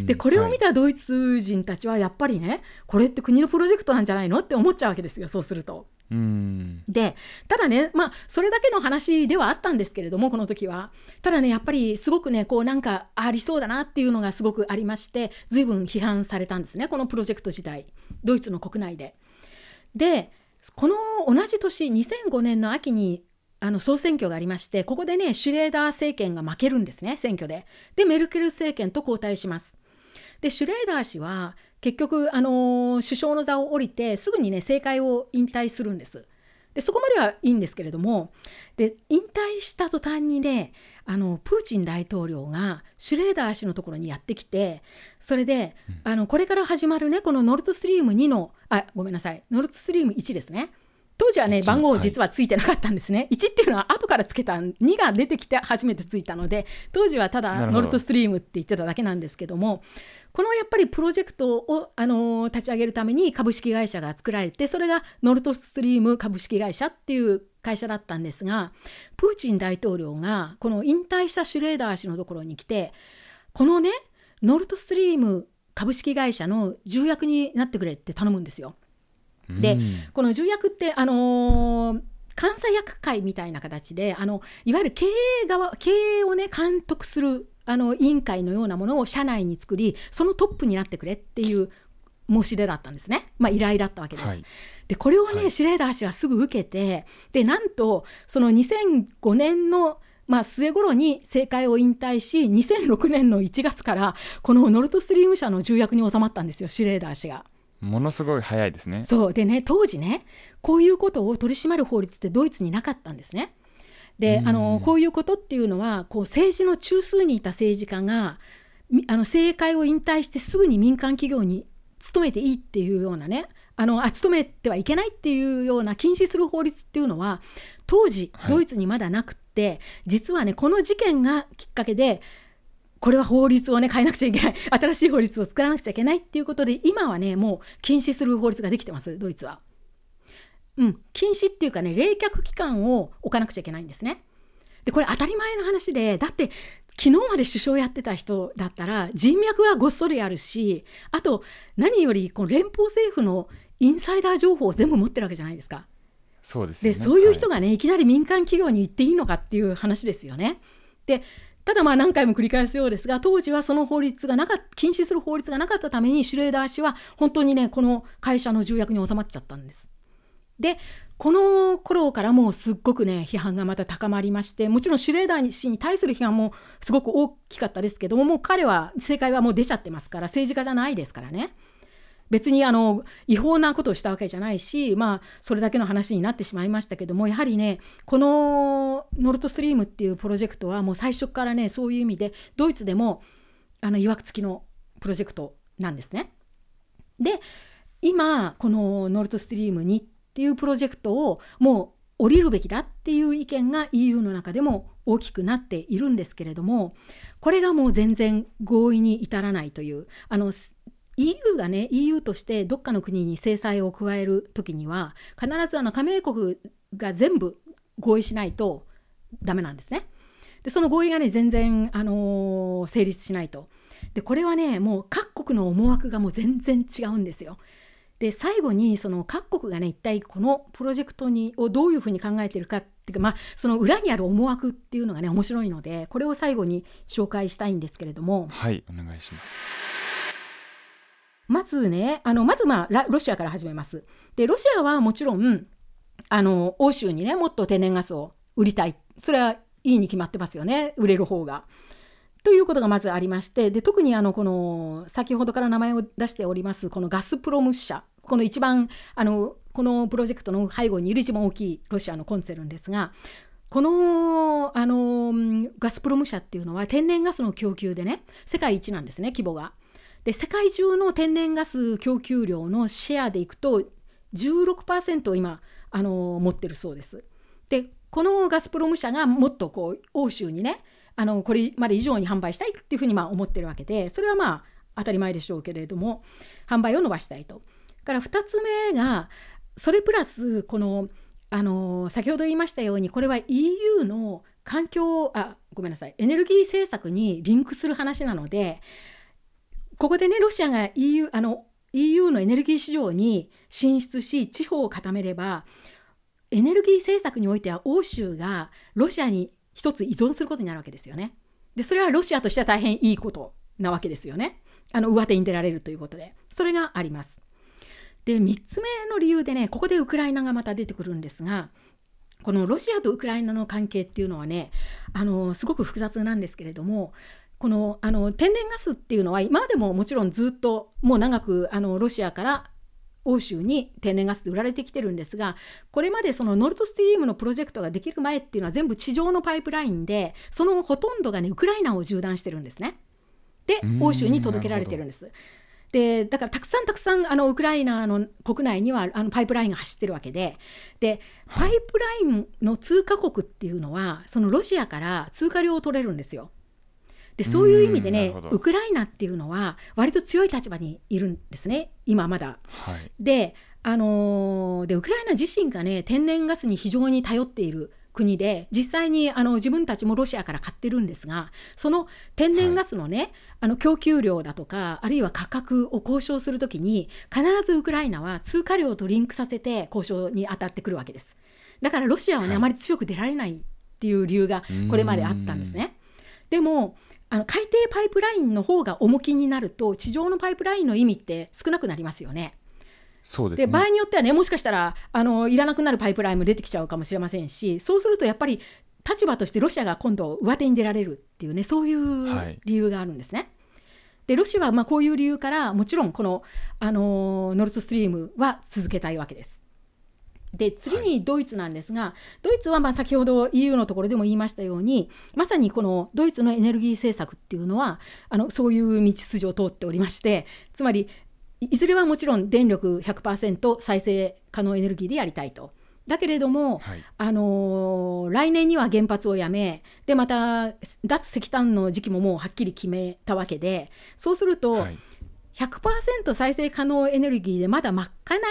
でこれを見たドイツ人たちはやっぱりね、はい、これって国のプロジェクトなんじゃないのって思っちゃうわけですよそうすると。でただねまあそれだけの話ではあったんですけれどもこの時はただねやっぱりすごくねこうなんかありそうだなっていうのがすごくありまして随分批判されたんですねこのプロジェクト自体ドイツの国内で。でこの同じ年2005年の秋にあの総選挙がありましてここでねシュレーダー政権が負けるんですね選挙で。でメルケル政権と交代します。でシュレーダー氏は結局、あのー、首相の座を降りてすぐにね政界を引退するんです。でそこまではいいんですけれどもで引退した途端にねあのプーチン大統領がシュレーダー氏のところにやってきてそれで、うん、あのこれから始まるねこのノルトストリーム2のあごめんなさいノルトストリーム1ですね当時はね1番号はい。実はついてなかったんですね、1っていうのは後からつけた2が出てきて初めてついたので当時はただノルトストリームって言ってただけなんですけどもこのやっぱりプロジェクトを、あのー立ち上げるために株式会社が作られてそれがノルトストリーム株式会社っていう会社だったんですがプーチン大統領がこの引退したシュレーダー氏のところに来てこのねノルトストリーム株式会社の重役になってくれって頼むんですよ。でうんこの重役って、あのー監査役会みたいな形であのいわゆる経営側経営をね監督するあの委員会のようなものを社内に作りそのトップになってくれっていう申し出だったんですね、まあ、依頼だったわけです。はいでこれをね、はいシュレーダー氏はすぐ受けてでなんとその2005年のまあ、末頃に政界を引退し2006年の1月からこのノルトストリーム社の重役に収まったんですよシュレーダー氏が。ものすごい早いですね。そうでね当時ねこういうことを取り締まる法律ってドイツになかったんですね。でうん。あのこういうことっていうのはこう政治の中枢にいた政治家がみあの政界を引退してすぐに民間企業に勤めていいっていうようなねあのあ勤めてはいけないっていうような禁止する法律っていうのは当時はい。ドイツにまだなくって、実はねこの事件がきっかけでこれは法律をね変えなくちゃいけない 新しい法律を作らなくちゃいけないっていうことで今はねもう禁止する法律ができてますドイツは。うん、禁止っていうかね冷却期間を置かなくちゃいけないんですね。でこれ当たり前の話でだって昨日まで首相やってた人だったら人脈はごっそりあるしあと何よりこの連邦政府のインサイダー情報を全部持ってるわけじゃないですか。そうですよねでそういう人はがね、い、きなり民間企業に行っていいのかっていう話ですよね。でただまあ何回も繰り返すようですが当時はその法律がなか禁止する法律がなかったためにシュレーダー氏は本当にねこの会社の重役に収まっちゃったんです。でこの頃からもうすっごくね批判がまた高まりましてもちろんシュレーダー氏に対する批判もすごく大きかったですけどももう彼は正解はもう出ちゃってますから政治家じゃないですからね。別にあの違法なことをしたわけじゃないし、まあ、それだけの話になってしまいましたけどもやはりねこのノルトストリームっていうプロジェクトはもう最初からねそういう意味でドイツでもあの曰く付きのプロジェクトなんですね。で今このノルトストリーム2っていうプロジェクトをもう降りるべきだっていう意見が EU の中でも大きくなっているんですけれどもこれがもう全然合意に至らないというあの EU がね EU としてどっかの国に制裁を加える時には必ずあの加盟国が全部合意しないとダメなんですね。でその合意がね全然、あのー成立しないと。でこれはねもう各国の思惑がもう全然違うんですよ。で最後にその各国がね一体このプロジェクトにをどういうふうに考えてるかっていうかまあその裏にある思惑っていうのがね面白いのでこれを最後に紹介したいんですけれどもはいお願いしますまずねあのまずまあロシアから始めます。でロシアはもちろんあの欧州にねもっと天然ガスを売りたいそれはいいに決まってますよね売れる方が。ということがまずありましてで特にあのこの先ほどから名前を出しておりますこのガスプロム社この一番あのこのプロジェクトの背後にいる一番大きいロシアのコンセルンですがこのあのガスプロム社っていうのは天然ガスの供給でね世界一なんですね規模が。で世界中の天然ガス供給量のシェアでいくと16%を今あの持ってるそうです。でこのガスプロム社がもっとこう欧州にねあのこれまで以上に販売したいっていうふうにまあ思ってるわけでそれはまあ当たり前でしょうけれども販売を伸ばしたいと。から2つ目がそれプラスこのあの先ほど言いましたようにこれは EU の環境あごめんなさいエネルギー政策にリンクする話なのでここでねロシアが EU あの EU のエネルギー市場に進出し地方を固めればエネルギー政策においては欧州がロシアに一つ依存することになるわけですよね。でそれはロシアとしては大変いいことなわけですよね。あの上手に出られるということでそれがあります。で3つ目の理由でねここでウクライナがまた出てくるんですがこのロシアとウクライナの関係っていうのはねあのすごく複雑なんですけれどもこのあの天然ガスっていうのは今までももちろんずっともう長くあのロシアから欧州に天然ガスで売られてきてるんですがこれまでそのノルトストリームのプロジェクトができる前っていうのは全部地上のパイプラインでそのほとんどがねウクライナを縦断してるんですね。でうん欧州に届けられてるんです。でだからたくさんたくさんあのウクライナの国内にはあのパイプラインが走ってるわけででパイプラインの通過国っていうのはそのロシアから通過料を取れるんですよ。でそういう意味でねウクライナっていうのは割と強い立場にいるんですね今まだ。はい、で,、あのー、でウクライナ自身がね天然ガスに非常に頼っている国で実際にあの自分たちもロシアから買ってるんですがその天然ガスのね、はい、あの供給量だとかあるいは価格を交渉するときに必ずウクライナは通貨量とリンクさせて交渉に当たってくるわけです。だからロシアはね、はい、あまり強く出られないっていう理由がこれまであったんですね。でもあの海底パイプラインの方が重きになると地上のパイプラインの意味って少なくなりますよね。そうです、ね、で場合によってはねもしかしたらあのいらなくなるパイプラインも出てきちゃうかもしれませんしそうするとやっぱり立場としてロシアが今度上手に出られるっていうねそういう理由があるんですね。はい、でロシアはまあこういう理由からもちろんこの、あのノルドストリームは続けたいわけです。で次にドイツなんですが、はい、ドイツはまあ先ほど EU のところでも言いましたようにまさにこのドイツのエネルギー政策っていうのはあのそういう道筋を通っておりましてつまりいずれはもちろん電力100%再生可能エネルギーでやりたいと。だけれども、はい、あのー、来年には原発をやめでまた脱石炭の時期ももうはっきり決めたわけでそうすると、はい、100%再生可能エネルギーでまだ賄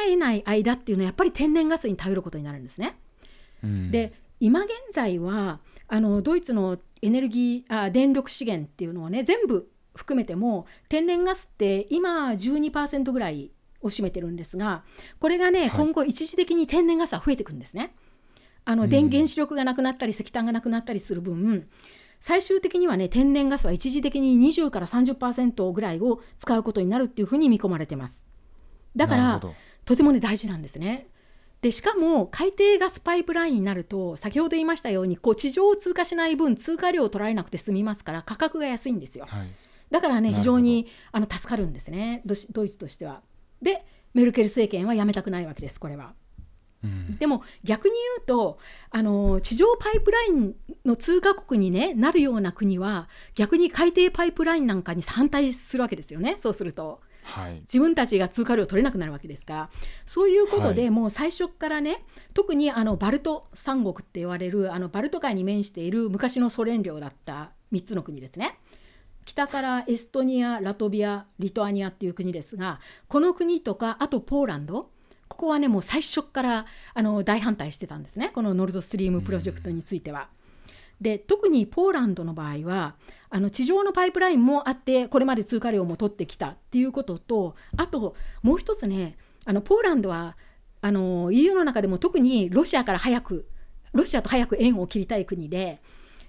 えない間っていうのはやっぱり天然ガスに頼ることになるんですね。うん、で今現在はあのドイツのエネルギーあ電力資源っていうのをね全部含めても天然ガスって今12%ぐらいを占めてるんですがこれがね、はい、今後一時的に天然ガスは増えていくんですね。あの電原子力がなくなったり石炭がなくなったりする分最終的にはね天然ガスは一時的に20から30%ぐらいを使うことになるっていうふうに見込まれてます。だからとてもね大事なんですね。でしかも海底ガスパイプラインになると先ほど言いましたようにこう地上を通過しない分通過量を取られなくて済みますから価格が安いんですよ。はいだからね非常にあの助かるんですねドイツとしては。でメルケル政権はやめたくないわけですこれは。うん、でも逆に言うとあの地上パイプラインの通過国に、ね、なるような国は逆に海底パイプラインなんかに反対するわけですよね。そうすると。はい、自分たちが通過量取れなくなるわけですから。そういうことで、はい、もう最初からね特にあのバルト三国って言われるあのバルト海に面している昔のソ連領だった3つの国ですね。北からエストニアラトビアリトアニアっていう国ですがこの国とかあとポーランドここはねもう最初からあの大反対してたんですねこのノルドストリームプロジェクトについては。で特にポーランドの場合はあの地上のパイプラインもあってこれまで通過量も取ってきたっていうこととあともう一つねあのポーランドはあの EU の中でも特にロシアから早くロシアと早く縁を切りたい国で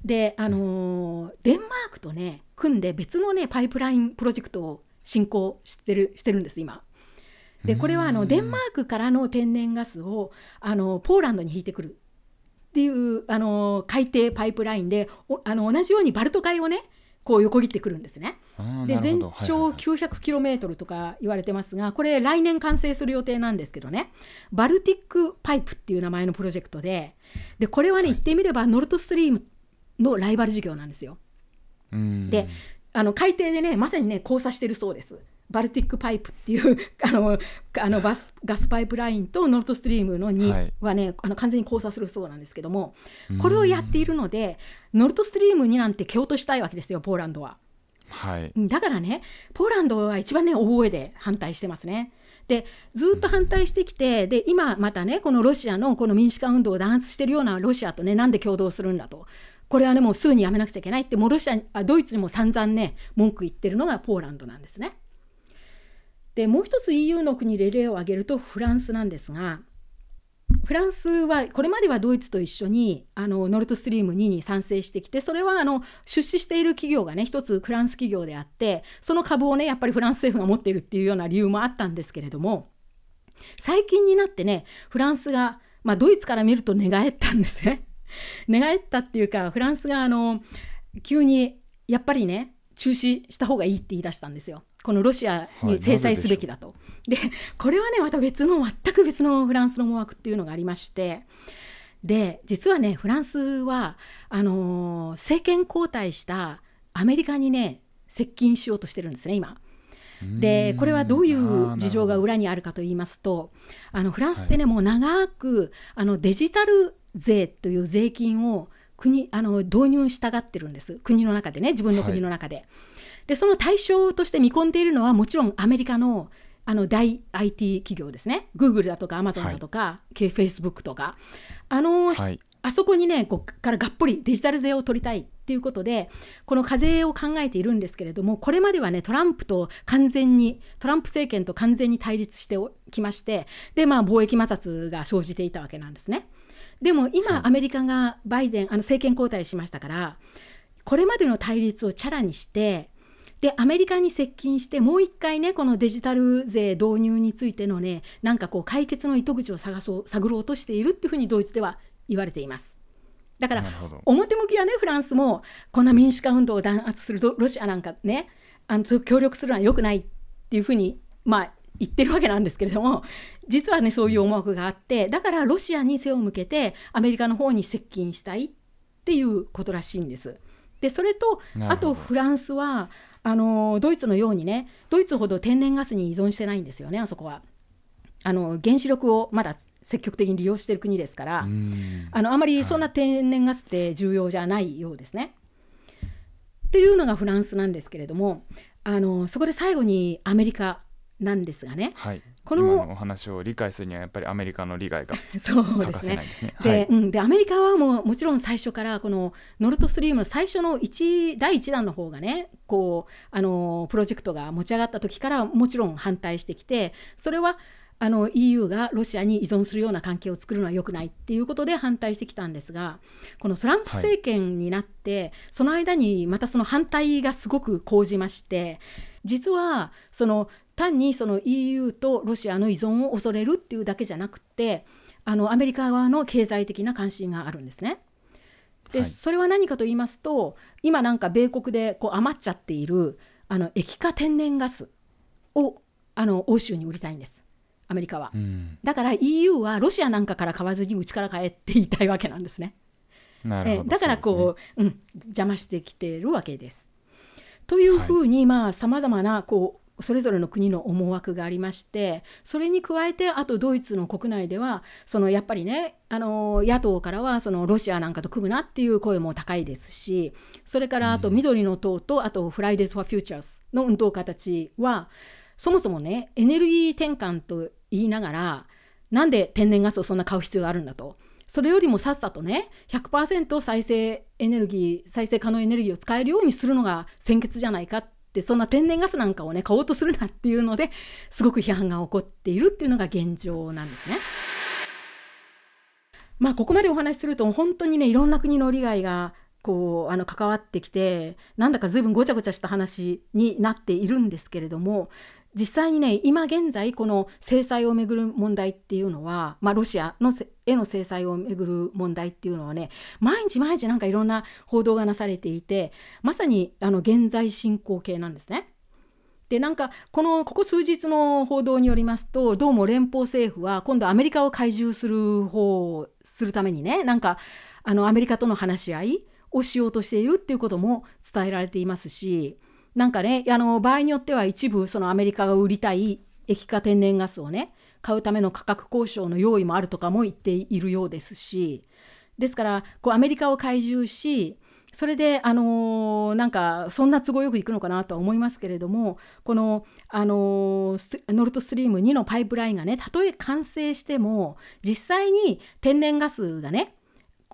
であのデンマークとね組んで別のねパイプラインプロジェクトを進行してるしてるんです今。でこれはあのデンマークからの天然ガスをあのポーランドに引いてくるっていうあの海底パイプラインであの同じようにバルト海をねこう横切ってくるんですね。で全長900キロメートルとか言われてますが、これ来年完成する予定なんですけどね、バルティックパイプっていう名前のプロジェクトで、でこれはね、言ってみればノルトストリームのライバル事業なんですよ。であの海底でねまさにね交差してるそうです。バルティックパイプっていう あのあのバスガスパイプラインとノルトストリームの2はね、はい、あの完全に交差するそうなんですけどもこれをやっているのでノルトストリームになんて蹴落としたいわけですよポーランドは。はい、だからねポーランドは一番ね大声で反対してますね。でずっと反対してきてで今またねこのロシアのこの民主化運動を弾圧してるようなロシアとねなんで共同するんだとこれはねもうすぐにやめなくちゃいけないってもうロシアあドイツにも散々ね文句言ってるのがポーランドなんですね。でもう一つ EU の国で例を挙げるとフランスなんですがフランスはこれまではドイツと一緒にあのノルトストリーム2に賛成してきてそれはあの出資している企業がね一つフランス企業であってその株をねやっぱりフランス政府が持っているっていうような理由もあったんですけれども最近になってねフランスが、まあ、ドイツから見ると寝返ったんですね。寝返ったっていうかフランスがあの急にやっぱりね中止した方がいいって言い出したんですよ。このロシアに制裁すべきだと。はい、でこれはねまた別の全く別のフランスの思惑っていうのがありまして。で実はねフランスはあのー、政権交代したアメリカにね接近しようとしてるんですね今。でこれはどういう事情が裏にあるかと言いますとあのフランスってね、はい、もう長くあのデジタル税という税金を国あの導入したがってるんです。国の中でね自分の国の中で。はい、でその対象として見込んでいるのはもちろんアメリカのあの大 IT 企業ですね。Google だとか Amazon だとか、はい、Facebook とか。あの、はい、あそこにねこっからがっぽりデジタル税を取りたいっていうことでこの課税を考えているんですけれどもこれまではねトランプと完全にトランプ政権と完全に対立してきましてでまあ貿易摩擦が生じていたわけなんですね。でも今、アメリカがバイデンあの政権交代しましたからこれまでの対立をチャラにしてでアメリカに接近してもう一回ねこのデジタル税導入についてのねなんかこう解決の糸口を探そう探ろうとしているっていうふうにドイツでは言われています。だから表向きはねフランスもこんな民主化運動を弾圧するロシアなんかねあの協力するのは良くないっていうふうにまあ言ってるわけなんですけれども実はねそういう思惑があってだからロシアに背を向けてアメリカの方に接近したいっていうことらしいんです。でそれとあとフランスはあのドイツのようにねドイツほど天然ガスに依存してないんですよねあそこは。あの原子力をまだ積極的に利用している国ですからあのあまりそんな天然ガスって重要じゃないようですね。っていうのがフランスなんですけれどもあのそこで最後にアメリカなんですがね、はい、このお話を理解するにはやっぱりアメリカの利害が そうですね。で、はい、うん、でアメリカはもうもちろん最初からこのノルトストリームの最初の1第1弾の方がねこうあのプロジェクトが持ち上がった時からもちろん反対してきてそれはあの EU がロシアに依存するような関係を作るのは良くないっていうことで反対してきたんですがこのトランプ政権になって、はい、その間にまたその反対がすごく講じまして実はその単にその EU とロシアの依存を恐れるっていうだけじゃなくてあのアメリカ側の経済的な関心があるんですね。で、はい、それは何かと言いますと今なんか米国でこう余っちゃっているあの液化天然ガスをあの欧州に売りたいんです。アメリカは、うん、だから EU はロシアなんかから買わずにうちから買えって言いたいわけなんですね。えだからこう、ね、うん、邪魔してきてるわけです。というふうにさまざ、まなこうそれぞれの国の思惑がありましてそれに加えてあとドイツの国内ではそのやっぱりねあの野党からはそのロシアなんかと組むなっていう声も高いですしそれからあと緑の党とあとフライデーズ・フォー・フューチャーズの運動家たちはそもそもねエネルギー転換と言いながらなんで天然ガスをそんな買う必要があるんだと。それよりもさっさとね100%再生エネルギー再生可能エネルギーを使えるようにするのが先決じゃないかってそんな天然ガスなんかをね買おうとするなっていうのですごく批判が起こっているっていうのが現状なんですね。まあここまでお話しすると本当にねいろんな国の利害がこうあの関わってきてなんだか随分ごちゃごちゃした話になっているんですけれども実際にね今現在この制裁をめぐる問題っていうのは、まあ、ロシアのへの制裁をめぐる問題っていうのはね毎日毎日なんかいろんな報道がなされていてまさにあの現在進行形なんですね。でなんかこのここ数日の報道によりますとどうも連邦政府は今度アメリカを懐柔する方するためにねなんかあのアメリカとの話し合いをしようとしているっていうことも伝えられていますしなんかねあの場合によっては一部そのアメリカが売りたい液化天然ガスをね買うための価格交渉の用意もあるとかも言っているようですしですからこうアメリカを懐柔しそれで、あのー、なんかそんな都合よくいくのかなとは思いますけれどもこの、あのー、ノルトストリーム2のパイプラインがねたとえ完成しても実際に天然ガスがね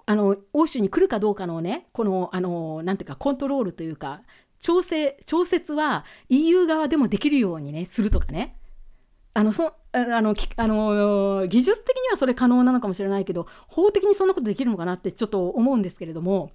あの欧州に来るかどうかのねこの、あのー、なんていうかコントロールというか調整調節は EU 側でもできるようにねするとかねあのそあのあの技術的にはそれ可能なのかもしれないけど法的にそんなことできるのかなってちょっと思うんですけれども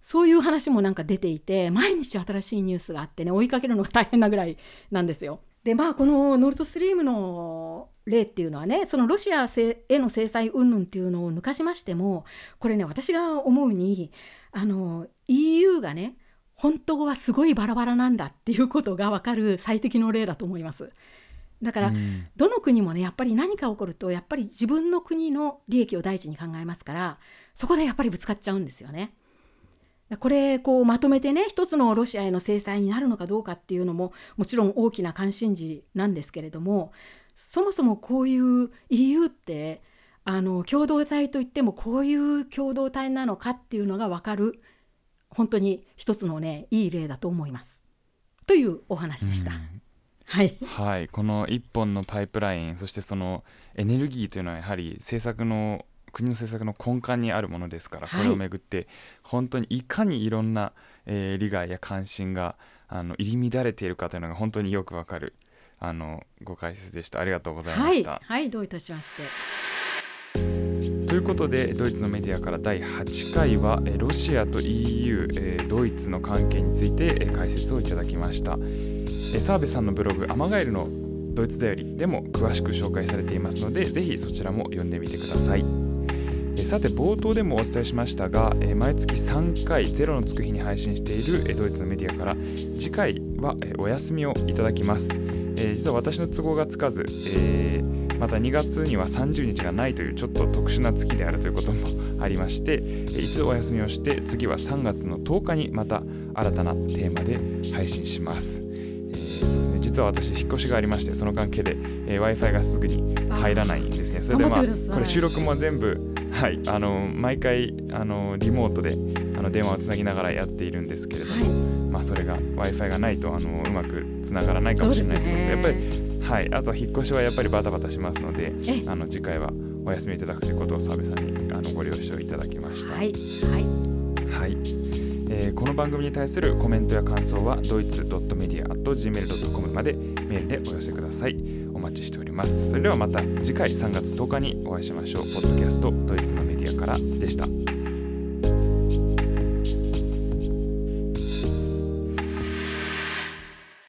そういう話もなんか出ていて毎日新しいニュースがあってね追いかけるのが大変なぐらいなんですよ。でまあこのノルトストリームの例っていうのはねそのロシアへの制裁云々っていうのを抜かしましてもこれね私が思うにあの EU がね本当はすごいバラバラなんだっていうことが分かる最適の例だと思います。だから、どの国もねやっぱり何か起こるとやっぱり自分の国の利益を第一に考えますからそこでやっぱりぶつかっちゃうんですよね。これこうまとめてね一つのロシアへの制裁になるのかどうかっていうのももちろん大きな関心事なんですけれどもそもそもこういう EU ってあの共同体といってもこういう共同体なのかっていうのが分かる本当に一つのねいい例だと思います。というお話でした。はい、はい、この一本のパイプラインそしてそのエネルギーというのはやはり政策の国の政策の根幹にあるものですから、これをめぐって本当にいかにいろんな、えー、利害や関心があの入り乱れているかというのが本当によくわかるあのご解説でした。ありがとうございました。はい、はい、どういたしまして。ということでドイツのメディアから第8回はロシアと EU ドイツの関係について解説をいただきました。澤部さんのブログ「アマガエルのドイツだより」でも詳しく紹介されていますのでぜひそちらも読んでみてください。さて冒頭でもお伝えしましたが毎月3回ゼロのつく日に配信しているドイツのメディアから次回はお休みをいただきます。実は私の都合がつかず、えー、また2月には30日がないというちょっと特殊な月であるということもありまして一度お休みをして次は3月の10日にまた新たなテーマで配信します。そうですね、実は私引っ越しがありましてその関係で、えー、w i f i がすぐに入らないんですね。それでまあこれ収録も全部はいあの毎回あのリモートであの電話をつなぎながらやっているんですけれども、はい、まあ、それが w i f i がないとあのうまくつながらないかもしれないということで、やっぱり、はい、あとは引っ越しはやっぱりバタバタしますのであの次回はお休みいただくということを澤部さんにあのご了承いただきました。はい、はいはいえー、この番組に対するコメントや感想はドイツ .media.gmail.com までメールでお寄せください。お待ちしております。それではまた次回3月10日にお会いしましょう。ポッドキャストドイツのメディアからでした。